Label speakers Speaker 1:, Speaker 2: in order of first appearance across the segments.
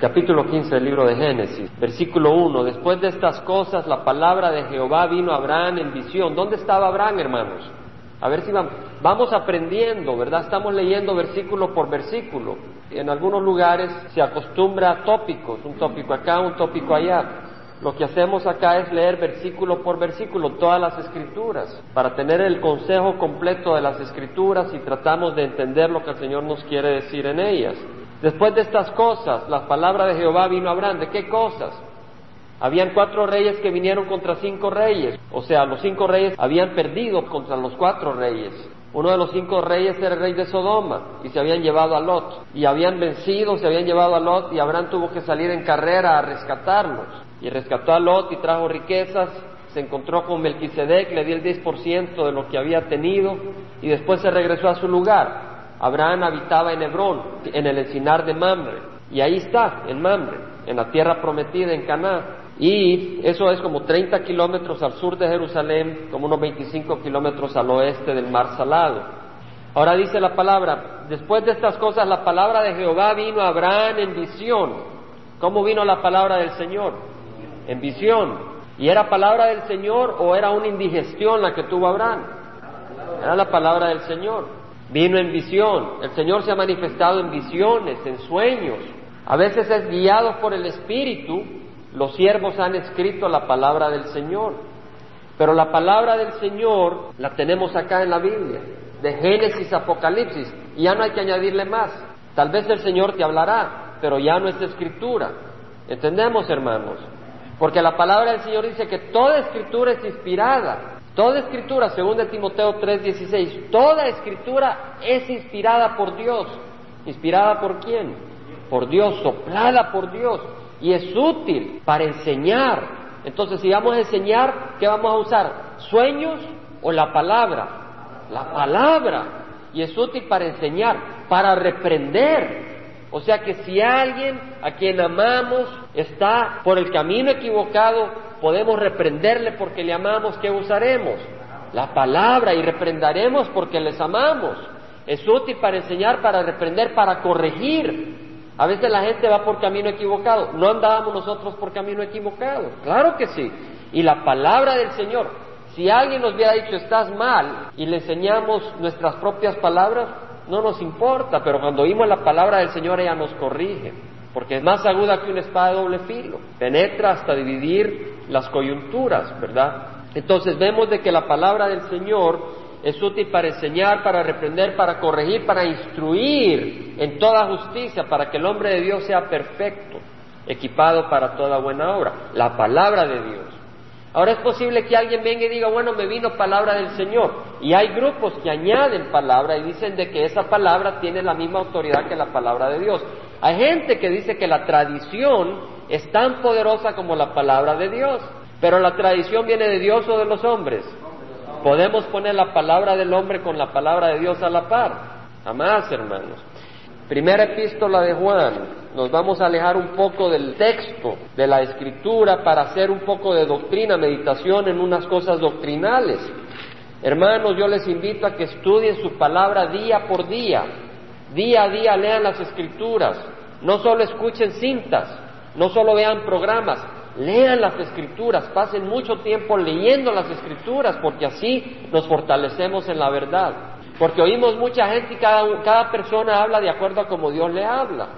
Speaker 1: Capítulo 15 del libro de Génesis, versículo 1. Después de estas cosas, la palabra de Jehová vino a Abraham en visión. ¿Dónde estaba Abraham, hermanos? A ver si vamos, vamos aprendiendo, ¿verdad? Estamos leyendo versículo por versículo. En algunos lugares se acostumbra a tópicos, un tópico acá, un tópico allá. Lo que hacemos acá es leer versículo por versículo todas las escrituras para tener el consejo completo de las escrituras y tratamos de entender lo que el Señor nos quiere decir en ellas. Después de estas cosas, la palabra de Jehová vino a Abraham. ¿De qué cosas? Habían cuatro reyes que vinieron contra cinco reyes. O sea, los cinco reyes habían perdido contra los cuatro reyes. Uno de los cinco reyes era el rey de Sodoma y se habían llevado a Lot. Y habían vencido, se habían llevado a Lot y Abraham tuvo que salir en carrera a rescatarlos. Y rescató a Lot y trajo riquezas. Se encontró con Melquisedec, le dio el 10% de lo que había tenido y después se regresó a su lugar. Abraham habitaba en Hebrón, en el encinar de Mamre. Y ahí está, en Mamre, en la tierra prometida en Canaán. Y eso es como 30 kilómetros al sur de Jerusalén, como unos 25 kilómetros al oeste del Mar Salado. Ahora dice la palabra, después de estas cosas la palabra de Jehová vino a Abraham en visión. ¿Cómo vino la palabra del Señor? En visión. ¿Y era palabra del Señor o era una indigestión la que tuvo Abraham? Era la palabra del Señor. Vino en visión. El Señor se ha manifestado en visiones, en sueños. A veces es guiado por el Espíritu. Los siervos han escrito la palabra del Señor. Pero la palabra del Señor la tenemos acá en la Biblia, de Génesis Apocalipsis, y ya no hay que añadirle más. Tal vez el Señor te hablará, pero ya no es escritura. ¿Entendemos, hermanos? Porque la palabra del Señor dice que toda escritura es inspirada Toda escritura, según de Timoteo 3:16, toda escritura es inspirada por Dios. ¿Inspirada por quién? Por Dios, soplada por Dios. Y es útil para enseñar. Entonces, si vamos a enseñar, ¿qué vamos a usar? ¿Sueños o la palabra? La palabra. Y es útil para enseñar, para reprender. O sea que si alguien a quien amamos está por el camino equivocado, podemos reprenderle porque le amamos, ¿qué usaremos? La palabra y reprendaremos porque les amamos. Es útil para enseñar, para reprender, para corregir. A veces la gente va por camino equivocado. ¿No andábamos nosotros por camino equivocado? Claro que sí. Y la palabra del Señor, si alguien nos hubiera dicho estás mal y le enseñamos nuestras propias palabras, no nos importa, pero cuando oímos la palabra del Señor ella nos corrige, porque es más aguda que una espada de doble filo, penetra hasta dividir las coyunturas, ¿verdad? Entonces vemos de que la palabra del Señor es útil para enseñar, para reprender, para corregir, para instruir en toda justicia, para que el hombre de Dios sea perfecto, equipado para toda buena obra. La palabra de Dios. Ahora es posible que alguien venga y diga, bueno, me vino palabra del Señor. Y hay grupos que añaden palabra y dicen de que esa palabra tiene la misma autoridad que la palabra de Dios. Hay gente que dice que la tradición es tan poderosa como la palabra de Dios. Pero la tradición viene de Dios o de los hombres. Podemos poner la palabra del hombre con la palabra de Dios a la par. Jamás, hermanos. Primera epístola de Juan. Nos vamos a alejar un poco del texto, de la escritura, para hacer un poco de doctrina, meditación en unas cosas doctrinales. Hermanos, yo les invito a que estudien su palabra día por día. Día a día lean las escrituras. No solo escuchen cintas, no solo vean programas, lean las escrituras, pasen mucho tiempo leyendo las escrituras, porque así nos fortalecemos en la verdad. Porque oímos mucha gente y cada, cada persona habla de acuerdo a como Dios le habla.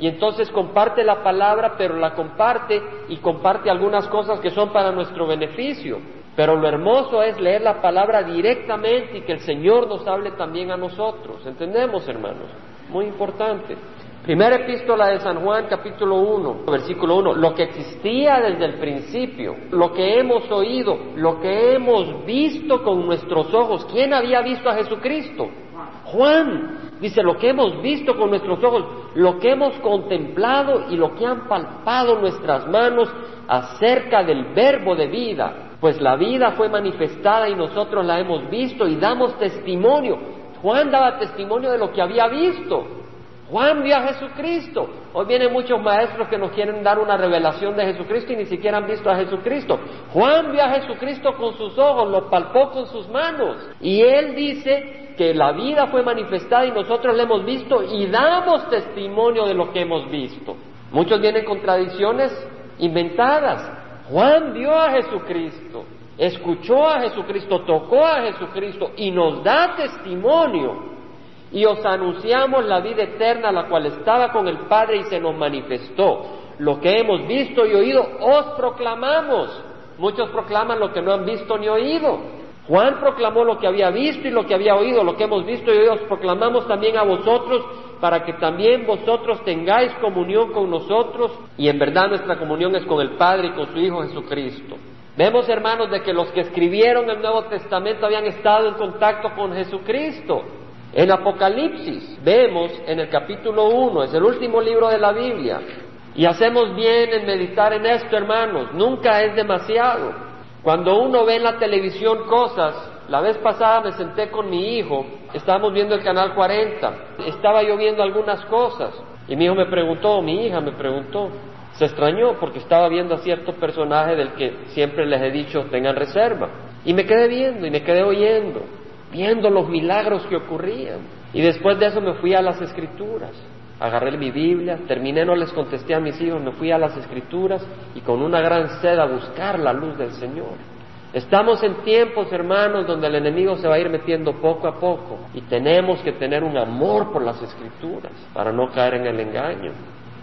Speaker 1: Y entonces comparte la palabra, pero la comparte y comparte algunas cosas que son para nuestro beneficio. Pero lo hermoso es leer la palabra directamente y que el Señor nos hable también a nosotros. ¿Entendemos, hermanos? Muy importante. Primera epístola de San Juan, capítulo 1, versículo 1. Lo que existía desde el principio, lo que hemos oído, lo que hemos visto con nuestros ojos. ¿Quién había visto a Jesucristo? Juan. Dice, lo que hemos visto con nuestros ojos, lo que hemos contemplado y lo que han palpado nuestras manos acerca del verbo de vida. Pues la vida fue manifestada y nosotros la hemos visto y damos testimonio. Juan daba testimonio de lo que había visto. Juan vio a Jesucristo. Hoy vienen muchos maestros que nos quieren dar una revelación de Jesucristo y ni siquiera han visto a Jesucristo. Juan vio a Jesucristo con sus ojos, lo palpó con sus manos. Y él dice que la vida fue manifestada y nosotros la hemos visto y damos testimonio de lo que hemos visto. Muchos vienen con tradiciones inventadas. Juan vio a Jesucristo, escuchó a Jesucristo, tocó a Jesucristo y nos da testimonio. Y os anunciamos la vida eterna, la cual estaba con el Padre y se nos manifestó. Lo que hemos visto y oído, os proclamamos. Muchos proclaman lo que no han visto ni oído. Juan proclamó lo que había visto y lo que había oído, lo que hemos visto y oído, os proclamamos también a vosotros para que también vosotros tengáis comunión con nosotros y en verdad nuestra comunión es con el Padre y con su Hijo Jesucristo. Vemos, hermanos, de que los que escribieron el Nuevo Testamento habían estado en contacto con Jesucristo. En Apocalipsis vemos en el capítulo 1, es el último libro de la Biblia, y hacemos bien en meditar en esto, hermanos, nunca es demasiado. Cuando uno ve en la televisión cosas, la vez pasada me senté con mi hijo, estábamos viendo el canal 40, estaba yo viendo algunas cosas y mi hijo me preguntó, mi hija me preguntó, se extrañó porque estaba viendo a cierto personaje del que siempre les he dicho tengan reserva. Y me quedé viendo y me quedé oyendo, viendo los milagros que ocurrían. Y después de eso me fui a las escrituras agarré mi Biblia, terminé, no les contesté a mis hijos, me fui a las escrituras y con una gran sed a buscar la luz del Señor. Estamos en tiempos, hermanos, donde el enemigo se va a ir metiendo poco a poco y tenemos que tener un amor por las escrituras para no caer en el engaño.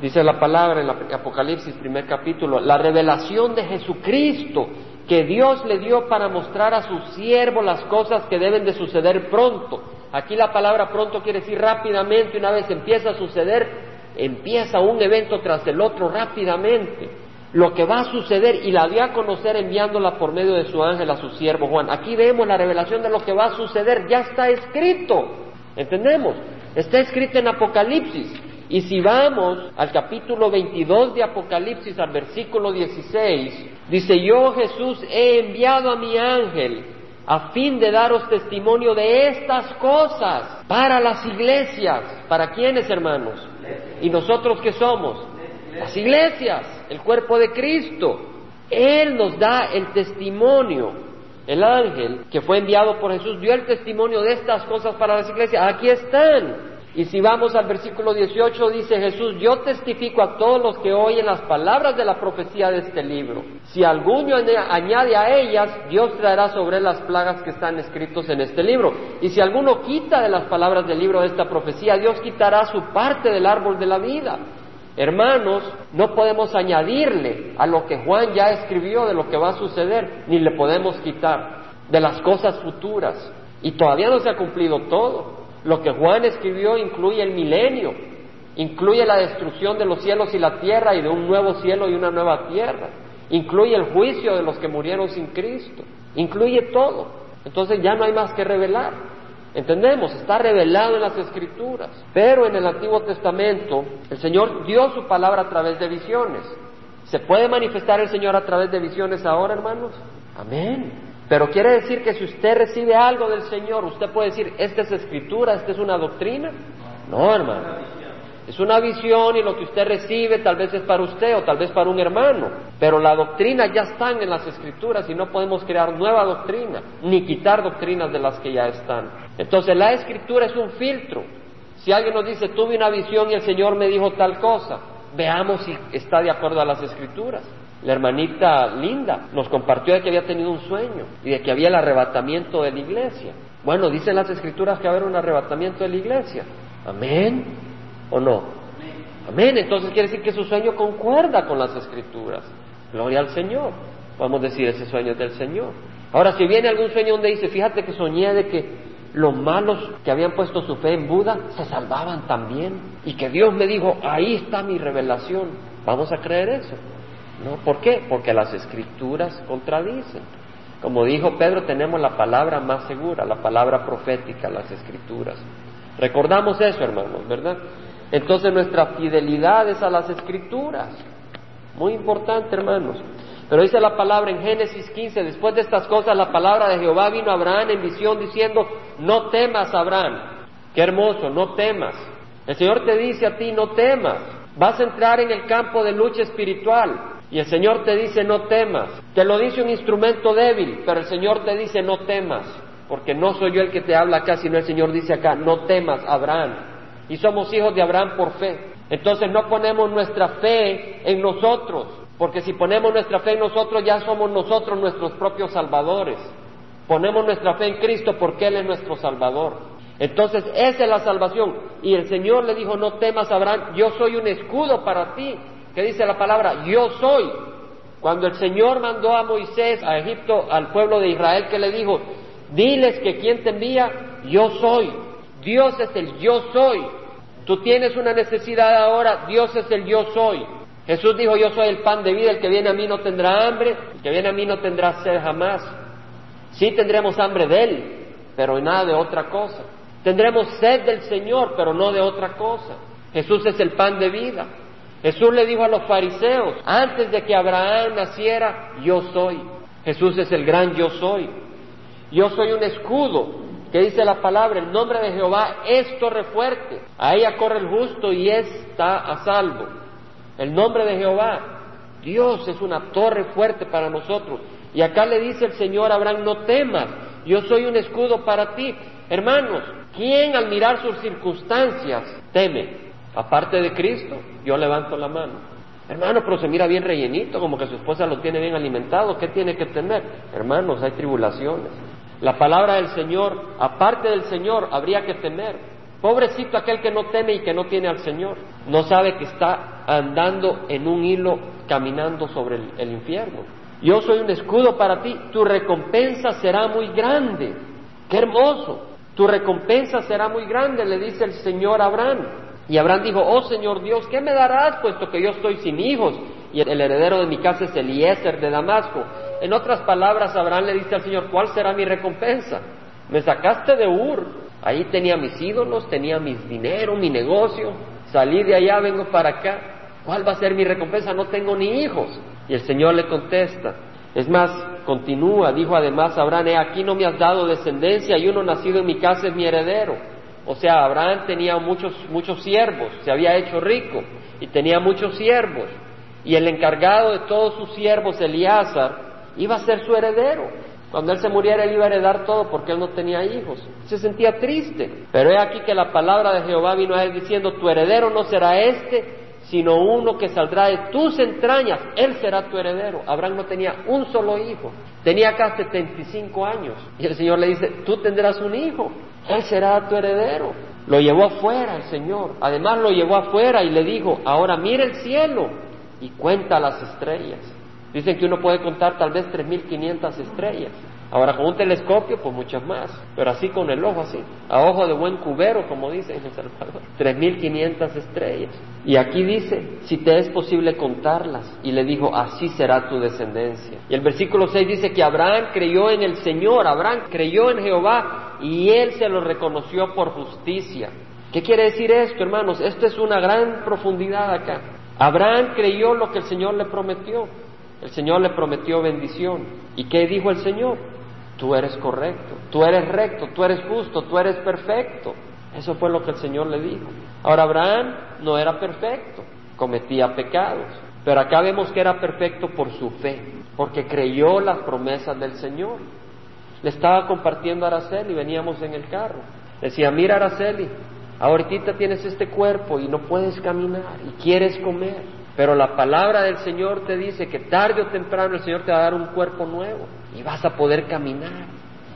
Speaker 1: Dice la palabra en el Apocalipsis, primer capítulo, la revelación de Jesucristo que Dios le dio para mostrar a su siervo las cosas que deben de suceder pronto Aquí la palabra pronto quiere decir rápidamente, una vez empieza a suceder, empieza un evento tras el otro rápidamente. Lo que va a suceder y la dio a conocer enviándola por medio de su ángel a su siervo Juan. Aquí vemos la revelación de lo que va a suceder, ya está escrito. ¿Entendemos? Está escrito en Apocalipsis. Y si vamos al capítulo 22 de Apocalipsis, al versículo 16, dice, yo Jesús he enviado a mi ángel a fin de daros testimonio de estas cosas para las iglesias. ¿Para quiénes, hermanos? ¿Y nosotros qué somos? Las iglesias, el cuerpo de Cristo. Él nos da el testimonio. El ángel que fue enviado por Jesús dio el testimonio de estas cosas para las iglesias. Aquí están. Y si vamos al versículo 18, dice Jesús, yo testifico a todos los que oyen las palabras de la profecía de este libro. Si alguno añade a ellas, Dios traerá sobre las plagas que están escritos en este libro. Y si alguno quita de las palabras del libro de esta profecía, Dios quitará su parte del árbol de la vida. Hermanos, no podemos añadirle a lo que Juan ya escribió de lo que va a suceder, ni le podemos quitar de las cosas futuras. Y todavía no se ha cumplido todo. Lo que Juan escribió incluye el milenio, incluye la destrucción de los cielos y la tierra y de un nuevo cielo y una nueva tierra, incluye el juicio de los que murieron sin Cristo, incluye todo. Entonces ya no hay más que revelar. Entendemos, está revelado en las escrituras. Pero en el Antiguo Testamento el Señor dio su palabra a través de visiones. ¿Se puede manifestar el Señor a través de visiones ahora, hermanos? Amén. Pero quiere decir que si usted recibe algo del Señor, usted puede decir, esta es escritura, esta es una doctrina. No, hermano. Es una visión y lo que usted recibe tal vez es para usted o tal vez para un hermano. Pero la doctrina ya están en las escrituras y no podemos crear nueva doctrina, ni quitar doctrinas de las que ya están. Entonces la escritura es un filtro. Si alguien nos dice, tuve una visión y el Señor me dijo tal cosa, veamos si está de acuerdo a las escrituras. La hermanita Linda nos compartió de que había tenido un sueño y de que había el arrebatamiento de la iglesia. Bueno, dicen las escrituras que va a haber un arrebatamiento de la iglesia. Amén. ¿O no? Amén. Entonces quiere decir que su sueño concuerda con las escrituras. Gloria al Señor. Podemos decir ese sueño es del Señor. Ahora, si viene algún sueño donde dice, fíjate que soñé de que los malos que habían puesto su fe en Buda se salvaban también y que Dios me dijo, ahí está mi revelación. ¿Vamos a creer eso? ¿No? ¿Por qué? Porque las escrituras contradicen. Como dijo Pedro, tenemos la palabra más segura, la palabra profética, las escrituras. Recordamos eso, hermanos, ¿verdad? Entonces nuestra fidelidad es a las escrituras. Muy importante, hermanos. Pero dice la palabra en Génesis 15, después de estas cosas, la palabra de Jehová vino a Abraham en visión diciendo, no temas, Abraham. Qué hermoso, no temas. El Señor te dice a ti, no temas. Vas a entrar en el campo de lucha espiritual. Y el Señor te dice no temas. Te lo dice un instrumento débil, pero el Señor te dice no temas, porque no soy yo el que te habla acá, sino el Señor dice acá, no temas, Abraham. Y somos hijos de Abraham por fe. Entonces no ponemos nuestra fe en nosotros, porque si ponemos nuestra fe en nosotros ya somos nosotros nuestros propios salvadores. Ponemos nuestra fe en Cristo porque Él es nuestro Salvador. Entonces esa es la salvación. Y el Señor le dijo, no temas, Abraham, yo soy un escudo para ti. ¿Qué dice la palabra? Yo soy. Cuando el Señor mandó a Moisés a Egipto, al pueblo de Israel, que le dijo, diles que quien te envía, yo soy. Dios es el yo soy. Tú tienes una necesidad ahora, Dios es el yo soy. Jesús dijo, yo soy el pan de vida, el que viene a mí no tendrá hambre, el que viene a mí no tendrá sed jamás. Sí tendremos hambre de Él, pero nada de otra cosa. Tendremos sed del Señor, pero no de otra cosa. Jesús es el pan de vida. Jesús le dijo a los fariseos, antes de que Abraham naciera, yo soy. Jesús es el gran yo soy. Yo soy un escudo, que dice la palabra, el nombre de Jehová es torre fuerte. A ella corre el justo y está a salvo. El nombre de Jehová, Dios es una torre fuerte para nosotros. Y acá le dice el Señor Abraham, no temas, yo soy un escudo para ti. Hermanos, ¿quién al mirar sus circunstancias teme? Aparte de Cristo, yo levanto la mano. Hermano, pero se mira bien rellenito, como que su esposa lo tiene bien alimentado, ¿qué tiene que temer? Hermanos, hay tribulaciones. La palabra del Señor, aparte del Señor, habría que temer. Pobrecito aquel que no teme y que no tiene al Señor. No sabe que está andando en un hilo caminando sobre el, el infierno. Yo soy un escudo para ti, tu recompensa será muy grande. Qué hermoso. Tu recompensa será muy grande, le dice el Señor a Abraham. Y Abraham dijo, oh Señor Dios, ¿qué me darás puesto que yo estoy sin hijos? Y el heredero de mi casa es Eliezer de Damasco. En otras palabras, Abraham le dice al Señor, ¿cuál será mi recompensa? Me sacaste de Ur, ahí tenía mis ídolos, tenía mi dinero, mi negocio, salí de allá, vengo para acá. ¿Cuál va a ser mi recompensa? No tengo ni hijos. Y el Señor le contesta. Es más, continúa, dijo además Abraham, he aquí no me has dado descendencia y uno nacido en mi casa es mi heredero. O sea, Abraham tenía muchos, muchos siervos, se había hecho rico y tenía muchos siervos. Y el encargado de todos sus siervos, Elíasar, iba a ser su heredero. Cuando él se muriera, él iba a heredar todo porque él no tenía hijos. Se sentía triste. Pero he aquí que la palabra de Jehová vino a él diciendo, tu heredero no será este, sino uno que saldrá de tus entrañas. Él será tu heredero. Abraham no tenía un solo hijo. Tenía acá 75 años. Y el Señor le dice, tú tendrás un hijo. Él será tu heredero. Lo llevó afuera el Señor. Además lo llevó afuera y le dijo, ahora mira el cielo y cuenta las estrellas Dicen que uno puede contar tal vez 3.500 estrellas. Ahora con un telescopio, pues muchas más, pero así con el ojo, así, a ojo de buen cubero, como dicen en El Salvador, 3.500 estrellas. Y aquí dice, si te es posible contarlas, y le dijo, así será tu descendencia. Y el versículo 6 dice que Abraham creyó en el Señor, Abraham creyó en Jehová, y él se lo reconoció por justicia. ¿Qué quiere decir esto, hermanos? Esto es una gran profundidad acá. Abraham creyó lo que el Señor le prometió. El Señor le prometió bendición. ¿Y qué dijo el Señor? Tú eres correcto, tú eres recto, tú eres justo, tú eres perfecto. Eso fue lo que el Señor le dijo. Ahora Abraham no era perfecto, cometía pecados, pero acá vemos que era perfecto por su fe, porque creyó las promesas del Señor. Le estaba compartiendo a Araceli, veníamos en el carro. Decía, mira Araceli, ahorita tienes este cuerpo y no puedes caminar y quieres comer. Pero la palabra del Señor te dice que tarde o temprano el Señor te va a dar un cuerpo nuevo y vas a poder caminar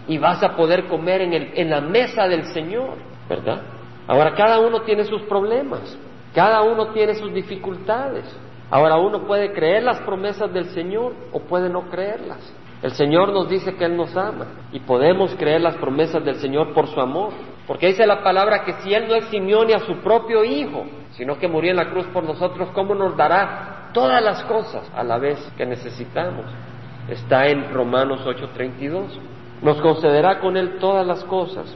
Speaker 1: y vas a poder comer en, el, en la mesa del Señor, ¿verdad? Ahora cada uno tiene sus problemas, cada uno tiene sus dificultades. Ahora uno puede creer las promesas del Señor o puede no creerlas. El Señor nos dice que Él nos ama y podemos creer las promesas del Señor por su amor. Porque dice la palabra que si Él no eximió ni a su propio Hijo, sino que murió en la cruz por nosotros, ¿cómo nos dará todas las cosas a la vez que necesitamos? Está en Romanos 8:32. Nos concederá con Él todas las cosas.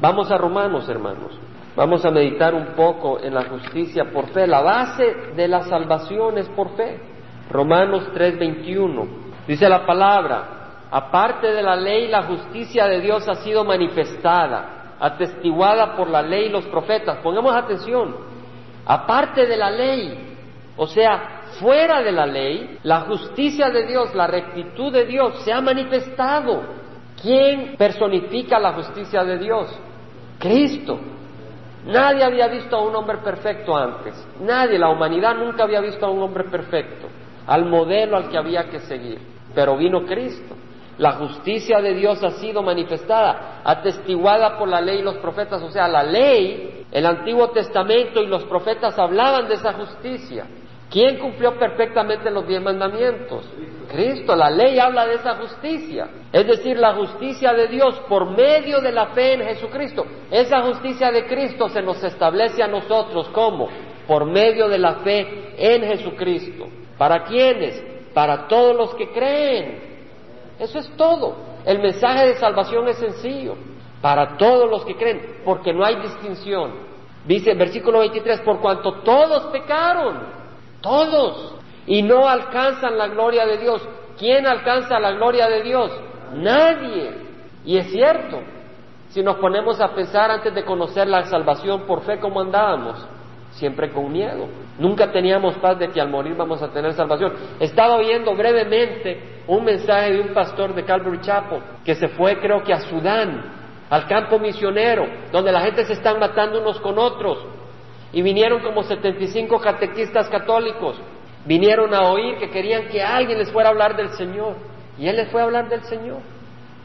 Speaker 1: Vamos a Romanos, hermanos. Vamos a meditar un poco en la justicia por fe. La base de la salvación es por fe. Romanos 3:21. Dice la palabra, aparte de la ley, la justicia de Dios ha sido manifestada, atestiguada por la ley y los profetas. Pongamos atención aparte de la ley, o sea, fuera de la ley, la justicia de Dios, la rectitud de Dios se ha manifestado. ¿Quién personifica la justicia de Dios? Cristo. Nadie había visto a un hombre perfecto antes. Nadie, la humanidad nunca había visto a un hombre perfecto, al modelo al que había que seguir. Pero vino Cristo. La justicia de Dios ha sido manifestada, atestiguada por la ley y los profetas. O sea, la ley, el Antiguo Testamento y los profetas hablaban de esa justicia. ¿Quién cumplió perfectamente los diez mandamientos? Cristo. La ley habla de esa justicia. Es decir, la justicia de Dios por medio de la fe en Jesucristo. Esa justicia de Cristo se nos establece a nosotros como por medio de la fe en Jesucristo. ¿Para quiénes? Para todos los que creen. Eso es todo. El mensaje de salvación es sencillo. Para todos los que creen, porque no hay distinción. Dice el versículo 23, por cuanto todos pecaron, todos, y no alcanzan la gloria de Dios. ¿Quién alcanza la gloria de Dios? Nadie. Y es cierto, si nos ponemos a pensar antes de conocer la salvación por fe como andábamos, siempre con miedo. Nunca teníamos paz de que al morir vamos a tener salvación. Estaba oyendo brevemente un mensaje de un pastor de Calvary Chapel que se fue creo que a Sudán, al campo misionero, donde la gente se están matando unos con otros. Y vinieron como 75 catequistas católicos. Vinieron a oír que querían que alguien les fuera a hablar del Señor. Y él les fue a hablar del Señor.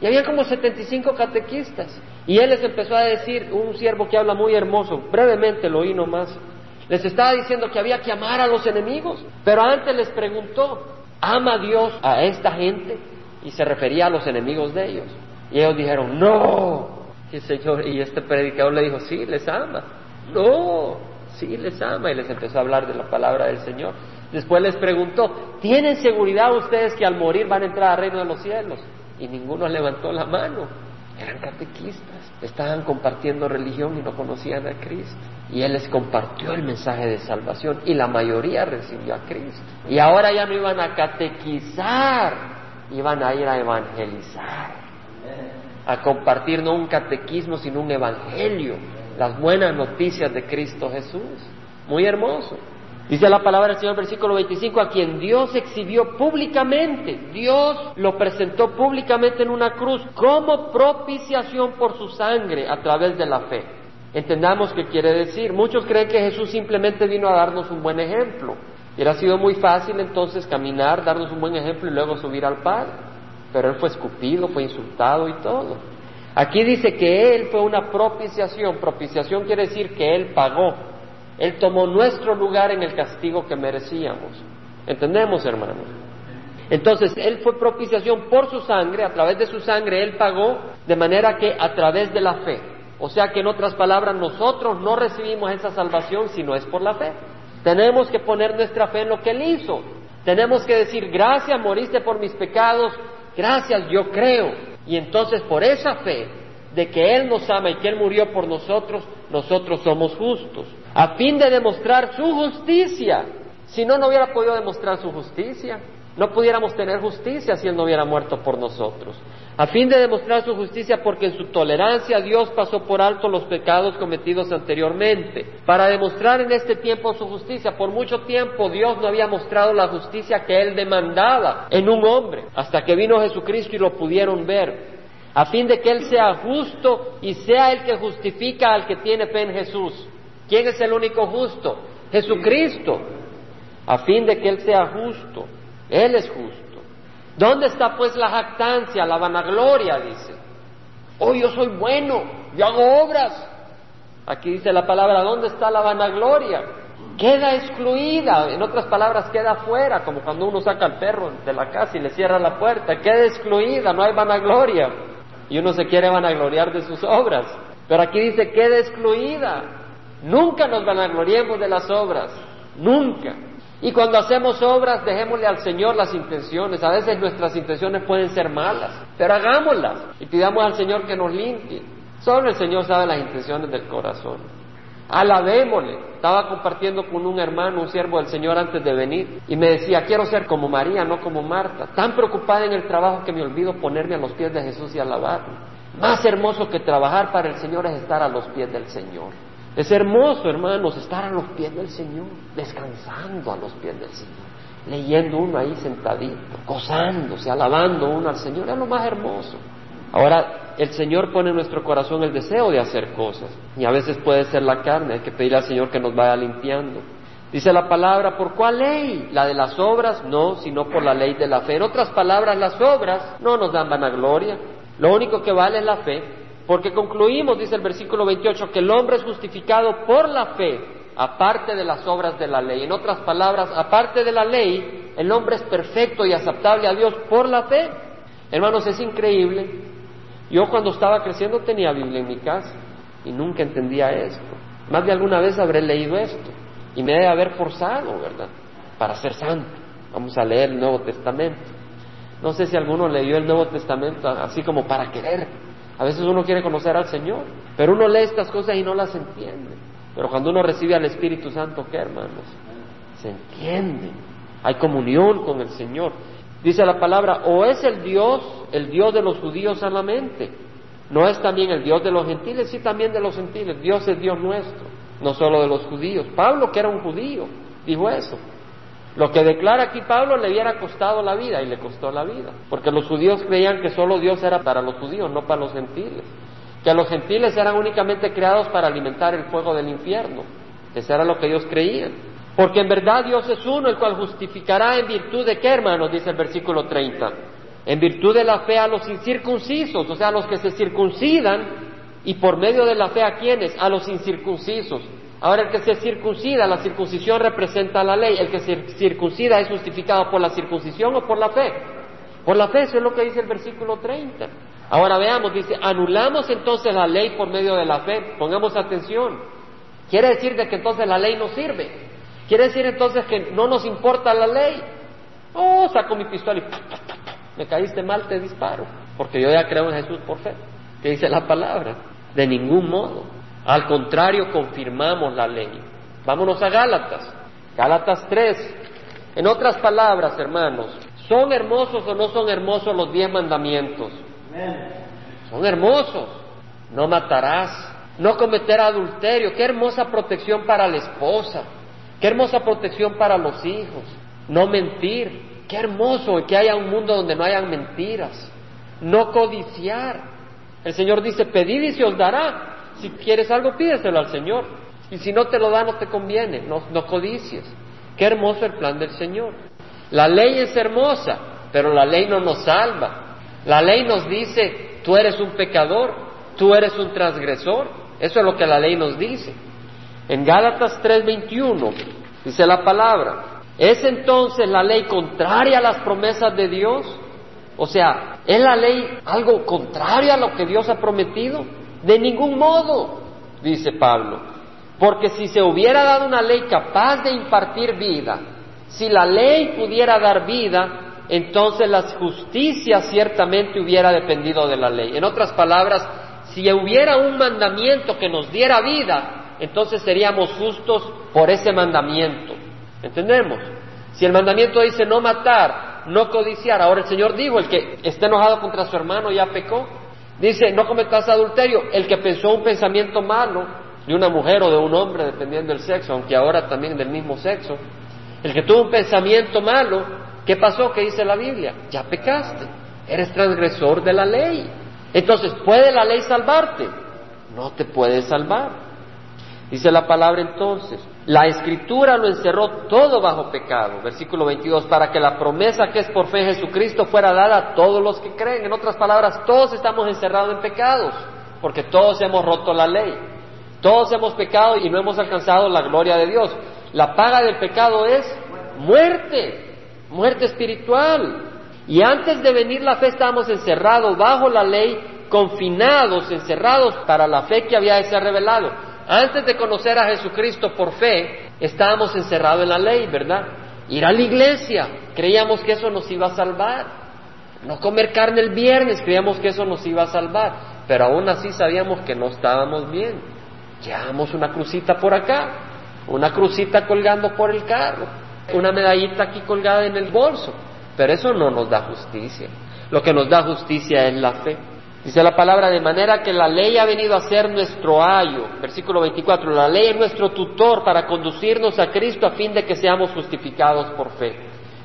Speaker 1: Y había como 75 catequistas. Y él les empezó a decir, un siervo que habla muy hermoso, brevemente lo oí nomás, les estaba diciendo que había que amar a los enemigos, pero antes les preguntó, ¿ama Dios a esta gente? Y se refería a los enemigos de ellos. Y ellos dijeron, no. Y el Señor, y este predicador le dijo, sí, les ama. No, sí, les ama. Y les empezó a hablar de la palabra del Señor. Después les preguntó, ¿tienen seguridad ustedes que al morir van a entrar al reino de los cielos? Y ninguno levantó la mano. Eran catequistas, estaban compartiendo religión y no conocían a Cristo. Y Él les compartió el mensaje de salvación y la mayoría recibió a Cristo. Y ahora ya no iban a catequizar, iban a ir a evangelizar, a compartir no un catequismo, sino un evangelio, las buenas noticias de Cristo Jesús. Muy hermoso. Dice la palabra del Señor, versículo 25, a quien Dios exhibió públicamente, Dios lo presentó públicamente en una cruz como propiciación por su sangre a través de la fe. Entendamos qué quiere decir. Muchos creen que Jesús simplemente vino a darnos un buen ejemplo. Hubiera sido muy fácil entonces caminar, darnos un buen ejemplo y luego subir al Padre. Pero Él fue escupido, fue insultado y todo. Aquí dice que Él fue una propiciación. Propiciación quiere decir que Él pagó él tomó nuestro lugar en el castigo que merecíamos. ¿Entendemos, hermanos? Entonces, Él fue propiciación por su sangre, a través de su sangre Él pagó, de manera que a través de la fe. O sea que en otras palabras, nosotros no recibimos esa salvación si no es por la fe. Tenemos que poner nuestra fe en lo que Él hizo. Tenemos que decir, gracias, moriste por mis pecados, gracias, yo creo. Y entonces por esa fe de que Él nos ama y que Él murió por nosotros, nosotros somos justos a fin de demostrar su justicia. Si no, no hubiera podido demostrar su justicia. No pudiéramos tener justicia si Él no hubiera muerto por nosotros. A fin de demostrar su justicia porque en su tolerancia Dios pasó por alto los pecados cometidos anteriormente. Para demostrar en este tiempo su justicia. Por mucho tiempo Dios no había mostrado la justicia que Él demandaba en un hombre. Hasta que vino Jesucristo y lo pudieron ver. A fin de que Él sea justo y sea el que justifica al que tiene fe en Jesús. ¿Quién es el único justo? Jesucristo, a fin de que Él sea justo. Él es justo. ¿Dónde está pues la jactancia, la vanagloria? Dice. Oh, yo soy bueno, yo hago obras. Aquí dice la palabra, ¿dónde está la vanagloria? Queda excluida, en otras palabras, queda fuera, como cuando uno saca al perro de la casa y le cierra la puerta, queda excluida, no hay vanagloria. Y uno se quiere vanagloriar de sus obras. Pero aquí dice, queda excluida. Nunca nos vanagloriemos de las obras, nunca. Y cuando hacemos obras, dejémosle al Señor las intenciones. A veces nuestras intenciones pueden ser malas, pero hagámoslas y pidamos al Señor que nos limpie. Solo el Señor sabe las intenciones del corazón. Alabémosle. Estaba compartiendo con un hermano, un siervo del Señor antes de venir, y me decía, quiero ser como María, no como Marta. Tan preocupada en el trabajo que me olvido ponerme a los pies de Jesús y alabarlo. Más hermoso que trabajar para el Señor es estar a los pies del Señor. Es hermoso, hermanos, estar a los pies del Señor, descansando a los pies del Señor, leyendo uno ahí sentadito, gozándose, alabando uno al Señor, es lo más hermoso. Ahora, el Señor pone en nuestro corazón el deseo de hacer cosas. Y a veces puede ser la carne, hay que pedir al Señor que nos vaya limpiando. Dice la palabra, ¿por cuál ley? ¿La de las obras? No, sino por la ley de la fe. En otras palabras, las obras no nos dan vanagloria. Lo único que vale es la fe. Porque concluimos, dice el versículo 28, que el hombre es justificado por la fe, aparte de las obras de la ley. En otras palabras, aparte de la ley, el hombre es perfecto y aceptable a Dios por la fe. Hermanos, es increíble. Yo cuando estaba creciendo tenía Biblia en mi casa y nunca entendía esto. Más de alguna vez habré leído esto y me debe haber forzado, ¿verdad? Para ser santo. Vamos a leer el Nuevo Testamento. No sé si alguno leyó el Nuevo Testamento así como para querer. A veces uno quiere conocer al Señor, pero uno lee estas cosas y no las entiende. Pero cuando uno recibe al Espíritu Santo, ¿qué hermanos? Se entiende. Hay comunión con el Señor. Dice la palabra, o es el Dios, el Dios de los judíos solamente. No es también el Dios de los gentiles, sí también de los gentiles. Dios es Dios nuestro no solo de los judíos. Pablo, que era un judío, dijo eso. Lo que declara aquí Pablo le hubiera costado la vida y le costó la vida, porque los judíos creían que solo Dios era para los judíos, no para los gentiles, que los gentiles eran únicamente creados para alimentar el fuego del infierno. Eso era lo que ellos creían. Porque en verdad Dios es uno, el cual justificará en virtud de qué, hermanos, dice el versículo 30. En virtud de la fe a los incircuncisos, o sea, a los que se circuncidan y por medio de la fe a quienes? A los incircuncisos. Ahora el que se circuncida, la circuncisión representa la ley. El que se circuncida es justificado por la circuncisión o por la fe. Por la fe, eso es lo que dice el versículo 30. Ahora veamos, dice, anulamos entonces la ley por medio de la fe. Pongamos atención. Quiere decir de que entonces la ley no sirve. Quiere decir entonces que no nos importa la ley. Oh, saco mi pistola y me caíste mal, te disparo. Porque yo ya creo en Jesús por fe. ¿Qué dice la palabra? De ningún modo. Al contrario, confirmamos la ley. Vámonos a Gálatas. Gálatas 3. En otras palabras, hermanos, ¿son hermosos o no son hermosos los diez mandamientos? Son hermosos. No matarás. No cometer adulterio. Qué hermosa protección para la esposa. Qué hermosa protección para los hijos. No mentir. Qué hermoso que haya un mundo donde no hayan mentiras. No codiciar. El Señor dice, pedid y se os dará. Si quieres algo, pídeselo al Señor. Y si no te lo da, no te conviene, no, no codicies. Qué hermoso el plan del Señor. La ley es hermosa, pero la ley no nos salva. La ley nos dice, tú eres un pecador, tú eres un transgresor. Eso es lo que la ley nos dice. En Gálatas 3:21 dice la palabra, ¿es entonces la ley contraria a las promesas de Dios? O sea, ¿es la ley algo contrario a lo que Dios ha prometido? De ningún modo, dice Pablo. Porque si se hubiera dado una ley capaz de impartir vida, si la ley pudiera dar vida, entonces la justicia ciertamente hubiera dependido de la ley. En otras palabras, si hubiera un mandamiento que nos diera vida, entonces seríamos justos por ese mandamiento. ¿Entendemos? Si el mandamiento dice no matar, no codiciar. Ahora el Señor dijo, el que esté enojado contra su hermano ya pecó. Dice, no cometas adulterio. El que pensó un pensamiento malo de una mujer o de un hombre, dependiendo del sexo, aunque ahora también del mismo sexo. El que tuvo un pensamiento malo, ¿qué pasó? ¿Qué dice la Biblia? Ya pecaste. Eres transgresor de la ley. Entonces, ¿puede la ley salvarte? No te puede salvar. Dice la palabra entonces, la escritura lo encerró todo bajo pecado, versículo 22, para que la promesa que es por fe en Jesucristo fuera dada a todos los que creen. En otras palabras, todos estamos encerrados en pecados, porque todos hemos roto la ley, todos hemos pecado y no hemos alcanzado la gloria de Dios. La paga del pecado es muerte, muerte espiritual. Y antes de venir la fe estábamos encerrados bajo la ley, confinados, encerrados para la fe que había de ser revelado. Antes de conocer a Jesucristo por fe, estábamos encerrados en la ley, ¿verdad? Ir a la iglesia, creíamos que eso nos iba a salvar. No comer carne el viernes, creíamos que eso nos iba a salvar. Pero aún así sabíamos que no estábamos bien. Llevamos una crucita por acá, una crucita colgando por el carro, una medallita aquí colgada en el bolso. Pero eso no nos da justicia. Lo que nos da justicia es la fe. Dice la palabra de manera que la ley ha venido a ser nuestro ayo. Versículo 24. La ley es nuestro tutor para conducirnos a Cristo a fin de que seamos justificados por fe.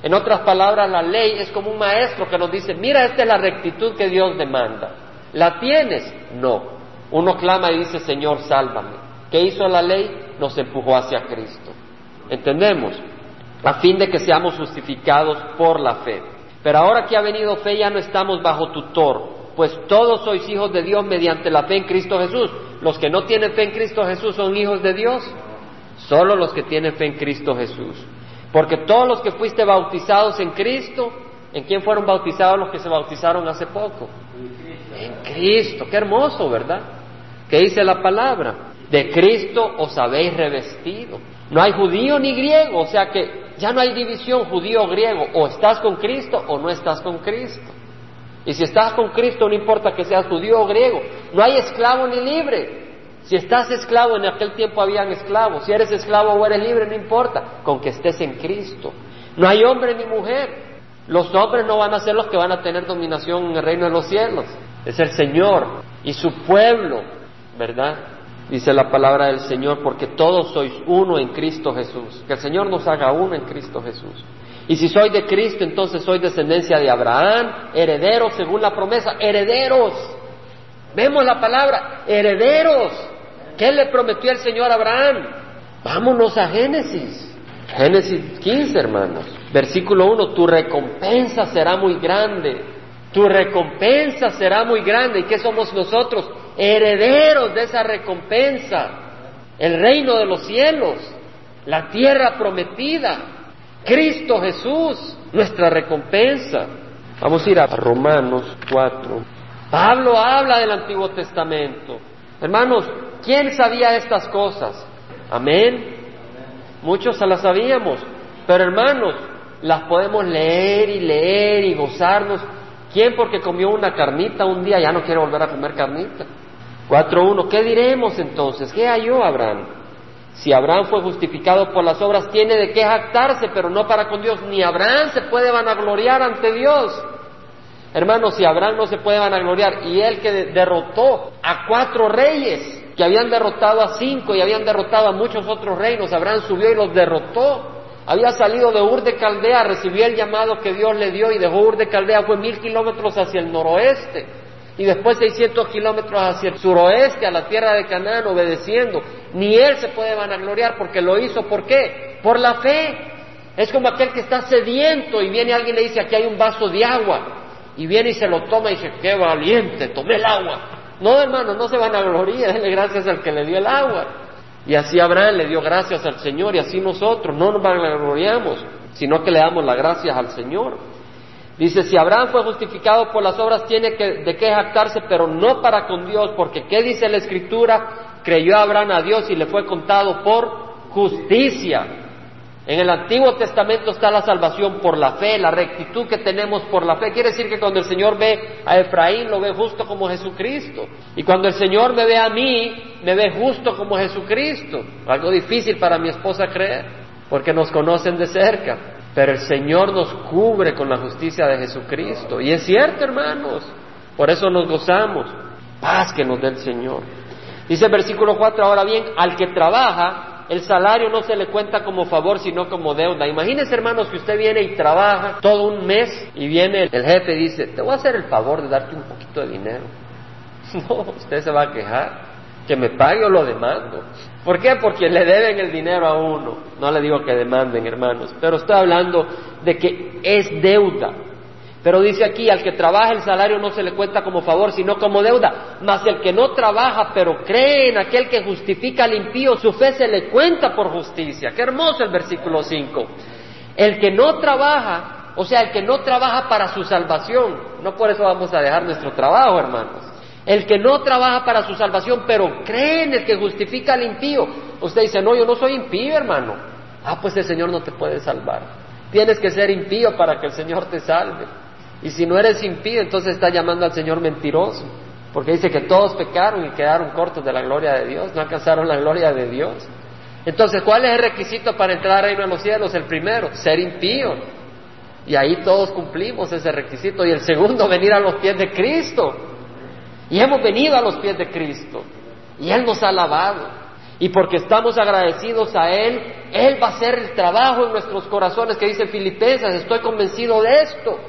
Speaker 1: En otras palabras, la ley es como un maestro que nos dice, mira, esta es la rectitud que Dios demanda. ¿La tienes? No. Uno clama y dice, Señor, sálvame. ¿Qué hizo la ley? Nos empujó hacia Cristo. ¿Entendemos? A fin de que seamos justificados por la fe. Pero ahora que ha venido fe ya no estamos bajo tutor, pues todos sois hijos de Dios mediante la fe en Cristo Jesús. Los que no tienen fe en Cristo Jesús son hijos de Dios. Solo los que tienen fe en Cristo Jesús. Porque todos los que fuiste bautizados en Cristo, ¿en quién fueron bautizados los que se bautizaron hace poco? En Cristo. Qué hermoso, ¿verdad? ¿Qué dice la palabra? De Cristo os habéis revestido. No hay judío ni griego, o sea que ya no hay división judío o griego, o estás con Cristo o no estás con Cristo. Y si estás con Cristo, no importa que seas judío o griego, no hay esclavo ni libre. Si estás esclavo, en aquel tiempo habían esclavos. Si eres esclavo o eres libre, no importa, con que estés en Cristo. No hay hombre ni mujer. Los hombres no van a ser los que van a tener dominación en el reino de los cielos. Es el Señor y su pueblo, ¿verdad? Dice la palabra del Señor, porque todos sois uno en Cristo Jesús. Que el Señor nos haga uno en Cristo Jesús. Y si soy de Cristo, entonces soy descendencia de Abraham, herederos según la promesa, herederos. Vemos la palabra, herederos. ¿Qué le prometió el Señor a Abraham? Vámonos a Génesis. Génesis 15, hermanos. Versículo 1, tu recompensa será muy grande. Tu recompensa será muy grande. ¿Y qué somos nosotros? Herederos de esa recompensa. El reino de los cielos. La tierra prometida. Cristo Jesús, nuestra recompensa. Vamos a ir a Romanos 4. Pablo habla del Antiguo Testamento. Hermanos, ¿quién sabía estas cosas? Amén. Muchos las sabíamos, pero hermanos, las podemos leer y leer y gozarnos. ¿Quién porque comió una carnita un día ya no quiere volver a comer carnita? 4.1. ¿Qué diremos entonces? ¿Qué halló Abraham? Si Abraham fue justificado por las obras, tiene de qué jactarse, pero no para con Dios. Ni Abraham se puede vanagloriar ante Dios. Hermanos, si Abraham no se puede vanagloriar, y él que derrotó a cuatro reyes, que habían derrotado a cinco y habían derrotado a muchos otros reinos, Abraham subió y los derrotó. Había salido de Ur de Caldea, recibió el llamado que Dios le dio y dejó Ur de Caldea, fue mil kilómetros hacia el noroeste y después 600 kilómetros hacia el suroeste, a la tierra de Canaán, obedeciendo. Ni él se puede vanagloriar porque lo hizo. ¿Por qué? Por la fe. Es como aquel que está sediento y viene alguien y le dice, aquí hay un vaso de agua. Y viene y se lo toma y dice, qué valiente, tomé el agua. No, hermano, no se vanagloria, denle gracias al que le dio el agua. Y así Abraham le dio gracias al Señor y así nosotros no nos vanagloriamos, sino que le damos las gracias al Señor. Dice, si Abraham fue justificado por las obras, tiene que, de qué jactarse, pero no para con Dios, porque ¿qué dice la Escritura? Creyó Abraham a Dios y le fue contado por justicia. En el Antiguo Testamento está la salvación por la fe, la rectitud que tenemos por la fe. Quiere decir que cuando el Señor ve a Efraín, lo ve justo como Jesucristo. Y cuando el Señor me ve a mí, me ve justo como Jesucristo. Algo difícil para mi esposa creer, porque nos conocen de cerca. Pero el Señor nos cubre con la justicia de Jesucristo. Y es cierto, hermanos. Por eso nos gozamos. Paz que nos dé el Señor. Dice el versículo 4, ahora bien, al que trabaja, el salario no se le cuenta como favor, sino como deuda. Imagínese, hermanos, que usted viene y trabaja todo un mes y viene el jefe y dice, te voy a hacer el favor de darte un poquito de dinero. No, usted se va a quejar que me pague o lo demando. ¿Por qué? Porque le deben el dinero a uno. No le digo que demanden, hermanos, pero estoy hablando de que es deuda. Pero dice aquí, al que trabaja el salario no se le cuenta como favor, sino como deuda. Mas el que no trabaja, pero cree en aquel que justifica al impío, su fe se le cuenta por justicia. Qué hermoso el versículo 5. El que no trabaja, o sea, el que no trabaja para su salvación, no por eso vamos a dejar nuestro trabajo, hermanos. El que no trabaja para su salvación, pero cree en el que justifica al impío. Usted dice, no, yo no soy impío, hermano. Ah, pues el Señor no te puede salvar. Tienes que ser impío para que el Señor te salve. Y si no eres impío, entonces está llamando al Señor mentiroso. Porque dice que todos pecaron y quedaron cortos de la gloria de Dios, no alcanzaron la gloria de Dios. Entonces, ¿cuál es el requisito para entrar al reino de los cielos? El primero, ser impío. Y ahí todos cumplimos ese requisito. Y el segundo, venir a los pies de Cristo. Y hemos venido a los pies de Cristo. Y Él nos ha lavado. Y porque estamos agradecidos a Él, Él va a hacer el trabajo en nuestros corazones, que dice Filipenses, estoy convencido de esto.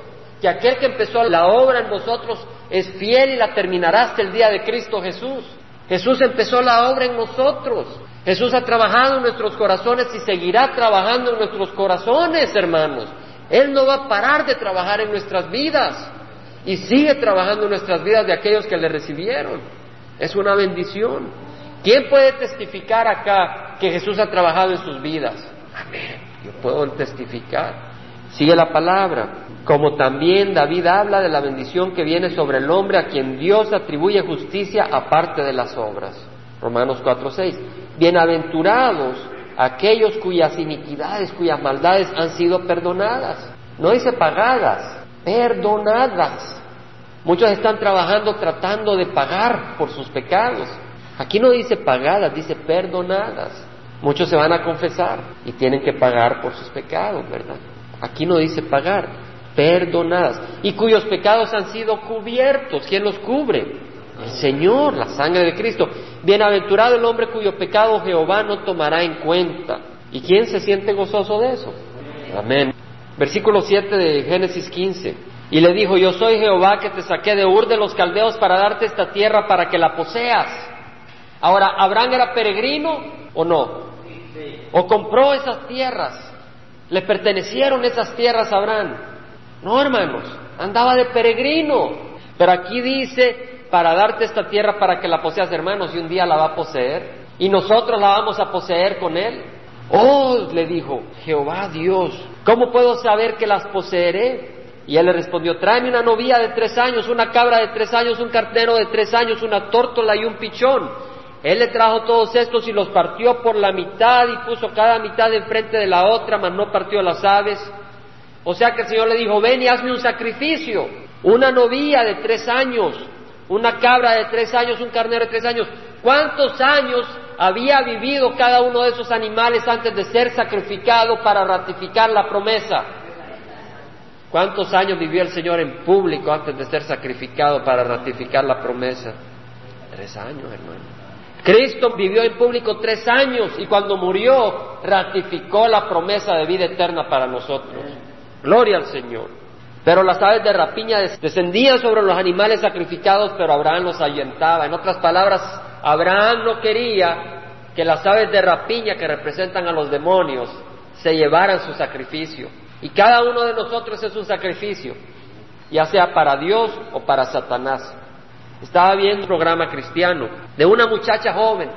Speaker 1: que aquel que empezó la obra en vosotros es fiel y la terminará hasta el día de Cristo Jesús. Jesús empezó la obra en nosotros. Jesús ha trabajado en nuestros corazones y seguirá trabajando en nuestros corazones, hermanos. Él no va a parar de trabajar en nuestras vidas y sigue trabajando en nuestras vidas de aquellos que le recibieron. Es una bendición. ¿Quién puede testificar acá que Jesús ha trabajado en sus vidas? Amén. Yo puedo testificar. Sigue la palabra. Como también David habla de la bendición que viene sobre el hombre a quien Dios atribuye justicia aparte de las obras. Romanos 4:6. Bienaventurados aquellos cuyas iniquidades, cuyas maldades han sido perdonadas. No dice pagadas, perdonadas. Muchos están trabajando tratando de pagar por sus pecados. Aquí no dice pagadas, dice perdonadas. Muchos se van a confesar y tienen que pagar por sus pecados, ¿verdad? Aquí no dice pagar, perdonadas. Y cuyos pecados han sido cubiertos. ¿Quién los cubre? El Señor, la sangre de Cristo. Bienaventurado el hombre cuyo pecado Jehová no tomará en cuenta. ¿Y quién se siente gozoso de eso? Amén. Versículo 7 de Génesis 15. Y le dijo, yo soy Jehová que te saqué de Ur de los Caldeos para darte esta tierra para que la poseas. Ahora, ¿Abraham era peregrino o no? ¿O compró esas tierras? ¿Le pertenecieron esas tierras a Abraham? No, hermanos, andaba de peregrino. Pero aquí dice para darte esta tierra para que la poseas, hermanos, y un día la va a poseer. Y nosotros la vamos a poseer con él. Oh, le dijo, Jehová Dios, ¿cómo puedo saber que las poseeré? Y él le respondió, tráeme una novia de tres años, una cabra de tres años, un cartero de tres años, una tórtola y un pichón. Él le trajo todos estos y los partió por la mitad y puso cada mitad enfrente de la otra, mas no partió las aves. O sea que el Señor le dijo, ven y hazme un sacrificio, una novia de tres años, una cabra de tres años, un carnero de tres años. ¿Cuántos años había vivido cada uno de esos animales antes de ser sacrificado para ratificar la promesa? ¿Cuántos años vivió el Señor en público antes de ser sacrificado para ratificar la promesa? Tres años, hermano. Cristo vivió en público tres años y cuando murió ratificó la promesa de vida eterna para nosotros. Gloria al Señor. Pero las aves de rapiña descendían sobre los animales sacrificados, pero Abraham los ahuyentaba. En otras palabras, Abraham no quería que las aves de rapiña que representan a los demonios se llevaran su sacrificio. Y cada uno de nosotros es un sacrificio, ya sea para Dios o para Satanás. Estaba viendo un programa cristiano de una muchacha joven,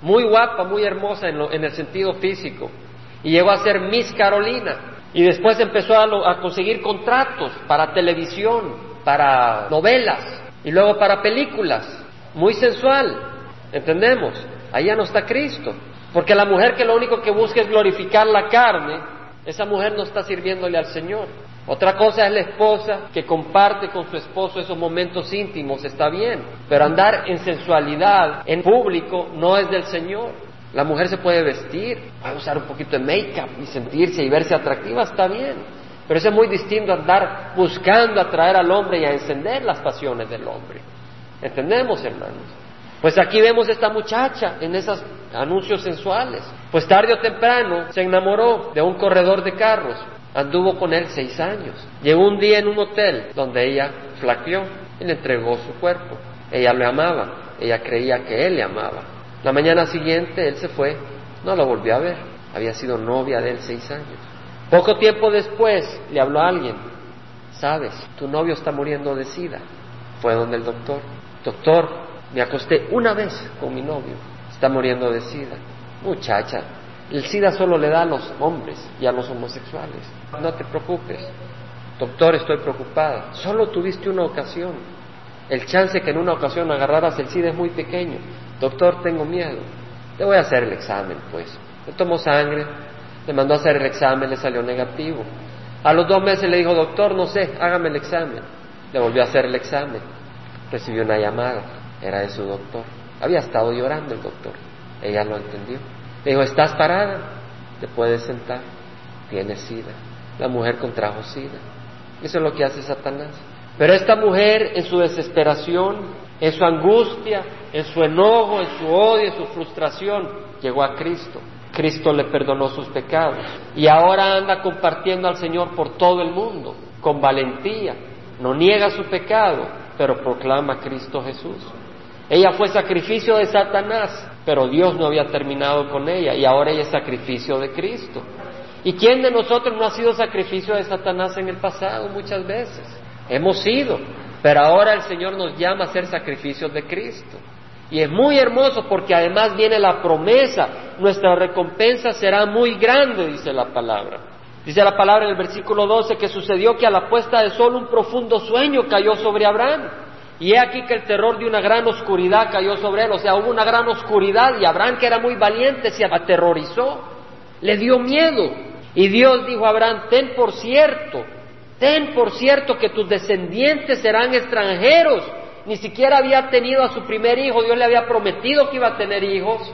Speaker 1: muy guapa, muy hermosa en, en el sentido físico, y llegó a ser Miss Carolina. Y después empezó a, conseguir contratos para televisión, para novelas y luego para películas. Muy sensual, ¿entendemos? Allá no está Cristo. Porque la mujer que lo único que busca es glorificar la carne, esa mujer no está sirviéndole al Señor. Otra cosa es la esposa que comparte con su esposo esos momentos íntimos, está bien, pero andar en sensualidad en público no es del Señor. La mujer se puede vestir, puede usar un poquito de make-up y sentirse y verse atractiva, está bien. Pero eso es muy distinto a andar buscando atraer al hombre y a encender las pasiones del hombre. ¿Entendemos, hermanos? Pues aquí vemos esta muchacha en esos anuncios sensuales. Pues tarde o temprano se enamoró de un corredor de carros. Anduvo con él seis años. Llegó un día en un hotel donde ella flaqueó y le entregó su cuerpo. Ella le amaba, ella creía que él le amaba. La mañana siguiente él se fue, no la volvió a ver, había sido novia de él seis años. Poco tiempo después le habló a alguien, sabes, tu novio está muriendo de sida. Fue donde el doctor, doctor, me acosté una vez con mi novio, está muriendo de sida. Muchacha, el SIDA solo le da a los hombres y a los homosexuales. No te preocupes. Doctor, estoy preocupada. Solo tuviste una ocasión. El chance que en una ocasión agarraras el SIDA es muy pequeño. Doctor, tengo miedo. Le voy a hacer el examen, pues. Le tomó sangre, le mandó a hacer el examen, le salió negativo. A los dos meses le dijo, doctor, no sé, hágame el examen. Le volvió a hacer el examen. Recibió una llamada, era de su doctor. Había estado llorando el doctor. Ella lo entendió. Le dijo, ¿estás parada? Te puedes sentar. Tienes sida. La mujer contrajo sida. Eso es lo que hace Satanás. Pero esta mujer, en su desesperación, en su angustia, en su enojo, en su odio, en su frustración, llegó a Cristo. Cristo le perdonó sus pecados y ahora anda compartiendo al Señor por todo el mundo, con valentía. No niega su pecado, pero proclama a Cristo Jesús. Ella fue sacrificio de Satanás, pero Dios no había terminado con ella y ahora ella es sacrificio de Cristo. ¿Y quién de nosotros no ha sido sacrificio de Satanás en el pasado muchas veces? Hemos sido, pero ahora el Señor nos llama a ser sacrificios de Cristo. Y es muy hermoso porque además viene la promesa, nuestra recompensa será muy grande, dice la palabra. Dice la palabra en el versículo 12 que sucedió que a la puesta de sol un profundo sueño cayó sobre Abraham. Y he aquí que el terror de una gran oscuridad cayó sobre él, o sea, hubo una gran oscuridad y Abraham, que era muy valiente, se aterrorizó, le dio miedo. Y Dios dijo a Abraham, ten por cierto, ten por cierto que tus descendientes serán extranjeros. Ni siquiera había tenido a su primer hijo, Dios le había prometido que iba a tener hijos.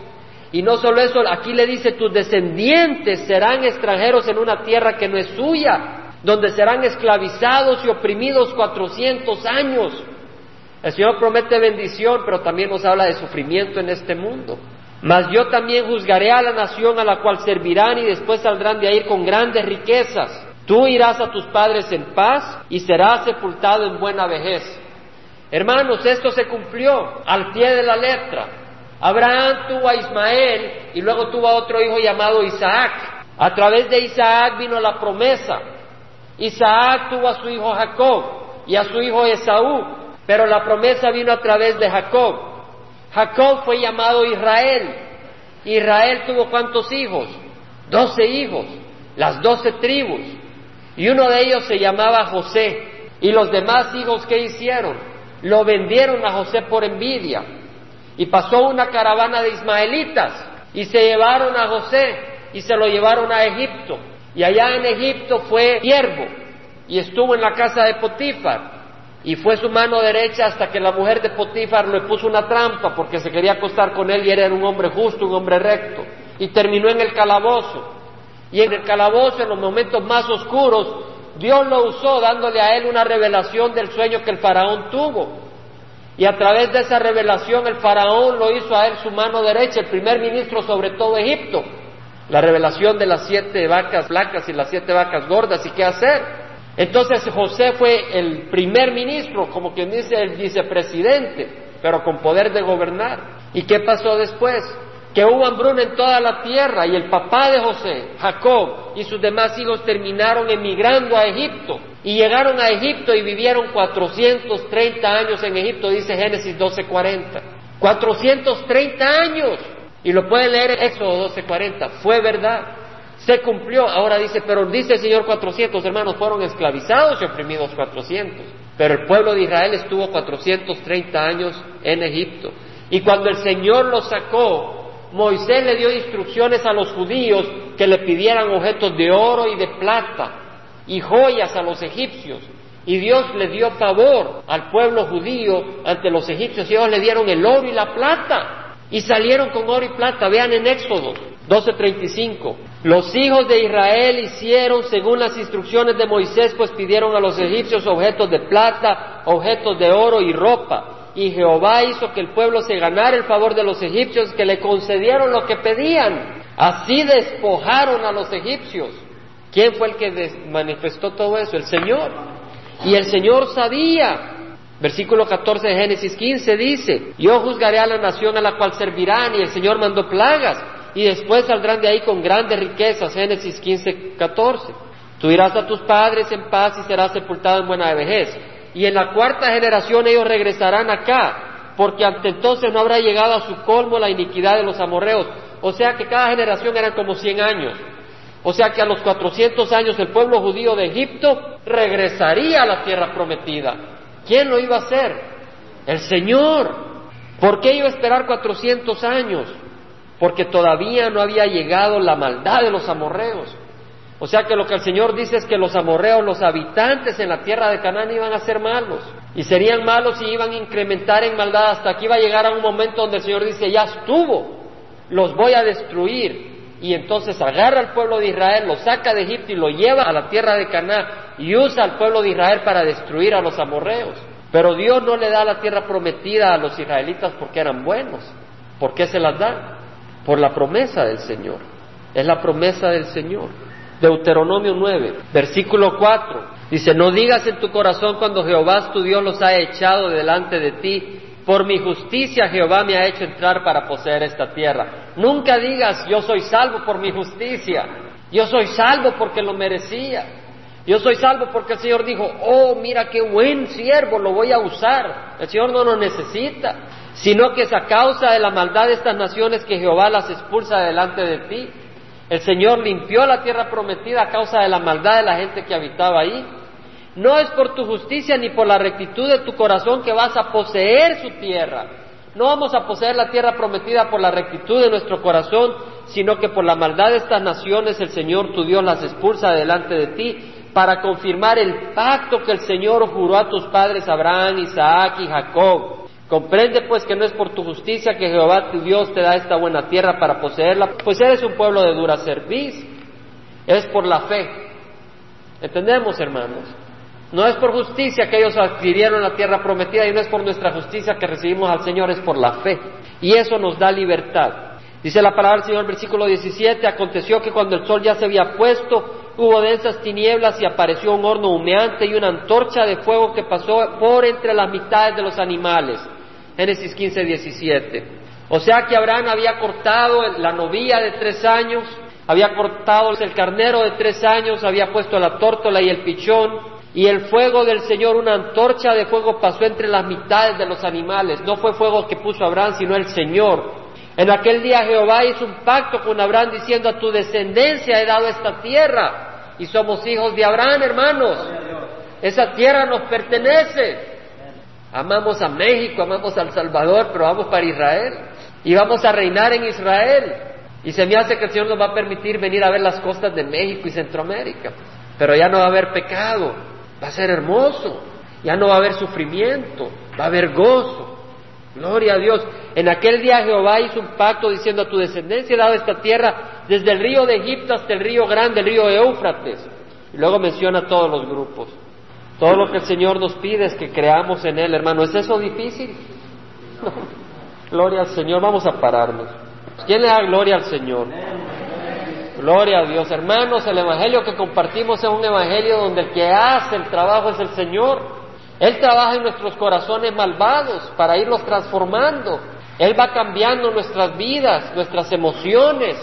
Speaker 1: Y no solo eso, aquí le dice, tus descendientes serán extranjeros en una tierra que no es suya, donde serán esclavizados y oprimidos cuatrocientos años. El Señor promete bendición, pero también nos habla de sufrimiento en este mundo. Mas yo también juzgaré a la nación a la cual servirán y después saldrán de ahí con grandes riquezas. Tú irás a tus padres en paz y serás sepultado en buena vejez. Hermanos, esto se cumplió al pie de la letra. Abraham tuvo a Ismael y luego tuvo a otro hijo llamado Isaac. A través de Isaac vino la promesa. Isaac tuvo a su hijo Jacob y a su hijo Esaú. Pero la promesa vino a través de Jacob. Jacob fue llamado Israel. Israel tuvo cuántos hijos? Doce hijos, las doce tribus. Y uno de ellos se llamaba José. Y los demás hijos, ¿qué hicieron? Lo vendieron a José por envidia. Y pasó una caravana de ismaelitas y se llevaron a José y se lo llevaron a Egipto. Y allá en Egipto fue siervo y estuvo en la casa de Potifar y fue su mano derecha hasta que la mujer de Potifar le puso una trampa porque se quería acostar con él y era un hombre justo, un hombre recto. Y terminó en el calabozo. Y en el calabozo, en los momentos más oscuros, Dios lo usó dándole a él una revelación del sueño que el faraón tuvo. Y a través de esa revelación el faraón lo hizo a él su mano derecha, el primer ministro sobre todo Egipto. La revelación de las siete vacas flacas y las siete vacas gordas y qué hacer. Entonces José fue el primer ministro, como quien dice el vicepresidente, pero con poder de gobernar. ¿Y qué pasó después? Que hubo hambruna en toda la tierra y el papá de José, Jacob, y sus demás hijos terminaron emigrando a Egipto. Y llegaron a Egipto y vivieron 430 años en Egipto, dice Génesis 12:40. 430 años. Y lo pueden leer en Éxodo 12:40. Fue verdad se cumplió. Ahora dice, pero dice el Señor 400 hermanos, fueron esclavizados y oprimidos 400. Pero el pueblo de Israel estuvo 430 años en Egipto. Y cuando el Señor los sacó, Moisés le dio instrucciones a los judíos que le pidieran objetos de oro y de plata y joyas a los egipcios. Y Dios le dio favor al pueblo judío ante los egipcios y ellos le dieron el oro y la plata. Y salieron con oro y plata. Vean en Éxodo 12:35. Los hijos de Israel hicieron según las instrucciones de Moisés, pues pidieron a los egipcios objetos de plata, objetos de oro y ropa. Y Jehová hizo que el pueblo se ganara el favor de los egipcios, que le concedieron lo que pedían. Así despojaron a los egipcios. ¿Quién fue el que manifestó todo eso? El Señor. Y el Señor sabía. Versículo 14 de Génesis 15 dice, yo juzgaré a la nación a la cual servirán y el Señor mandó plagas y después saldrán de ahí con grandes riquezas. Génesis 15, 14. Tú irás a tus padres en paz y serás sepultado en buena vejez. Y en la cuarta generación ellos regresarán acá, porque ante entonces no habrá llegado a su colmo la iniquidad de los amorreos. O sea que cada generación eran como 100 años. O sea que a los 400 años el pueblo judío de Egipto regresaría a la tierra prometida. ¿Quién lo iba a hacer? El Señor. ¿Por qué iba a esperar 400 años? porque todavía no había llegado la maldad de los amorreos. O sea que lo que el Señor dice es que los amorreos, los habitantes en la tierra de Canaán iban a ser malos. Y serían malos y iban a incrementar en maldad hasta que iba a llegar a un momento donde el Señor dice, ya estuvo, los voy a destruir. Y entonces agarra al pueblo de Israel, lo saca de Egipto y lo lleva a la tierra de Canaán y usa al pueblo de Israel para destruir a los amorreos. Pero Dios no le da la tierra prometida a los israelitas porque eran buenos. ¿Por qué se las da? por la promesa del Señor. Es la promesa del Señor. Deuteronomio 9, versículo 4. Dice, no digas en tu corazón cuando Jehová tu Dios los ha echado delante de ti, por mi justicia Jehová me ha hecho entrar para poseer esta tierra. Nunca digas, yo soy salvo por mi justicia, yo soy salvo porque lo merecía, yo soy salvo porque el Señor dijo, oh, mira qué buen siervo, lo voy a usar. El Señor no lo necesita, sino que es a causa de la maldad de estas naciones que Jehová las expulsa delante de ti. El Señor limpió la tierra prometida a causa de la maldad de la gente que habitaba ahí. No es por tu justicia ni por la rectitud de tu corazón que vas a poseer su tierra. No vamos a poseer la tierra prometida por la rectitud de nuestro corazón, sino que por la maldad de estas naciones el Señor tu Dios las expulsa delante de ti para confirmar el pacto que el Señor juró a tus padres Abraham, Isaac y Jacob. Comprende pues que no es por tu justicia que Jehová tu Dios te da esta buena tierra para poseerla, pues eres un pueblo de dura cerviz, es por la fe. ¿Entendemos, hermanos? No es por justicia que ellos adquirieron la tierra prometida y no es por nuestra justicia que recibimos al Señor, es por la fe. Y eso nos da libertad. Dice la palabra del Señor, versículo 17, aconteció que cuando el sol ya se había puesto, hubo densas tinieblas y apareció un horno humeante y una antorcha de fuego que pasó por entre las mitades de los animales. Génesis 15, 17. O sea que Abraham había cortado la novilla de tres años, había cortado el carnero de tres años, había puesto la tórtola y el pichón, y el fuego del Señor, una antorcha de fuego pasó entre las mitades de los animales. No fue fuego que puso Abraham, sino el Señor. En aquel día Jehová hizo un pacto con Abraham diciendo a tu descendencia he dado esta tierra. Y somos hijos de Abraham, hermanos. Esa tierra nos pertenece. Amamos a México, amamos a El Salvador, pero vamos para Israel. Y vamos a reinar en Israel. Y se me hace que el Señor nos va a permitir venir a ver las costas de México y Centroamérica. Pero ya no va a haber pecado Va a ser hermoso. Ya no va a haber sufrimiento, va a haber gozo. Gloria a Dios. En aquel día Jehová hizo un pacto diciendo a tu descendencia he dado esta tierra desde el río de Egipto hasta el río grande, el río Éufrates. Y luego menciona todos los grupos. Todo lo que el Señor nos pide es que creamos en Él, hermano. ¿Es eso difícil? Gloria al Señor. Vamos a pararnos. ¿Quién le da gloria al Señor? Gloria a Dios. Hermanos, el Evangelio que compartimos es un Evangelio donde el que hace el trabajo es el Señor. Él trabaja en nuestros corazones malvados para irlos transformando. Él va cambiando nuestras vidas, nuestras emociones,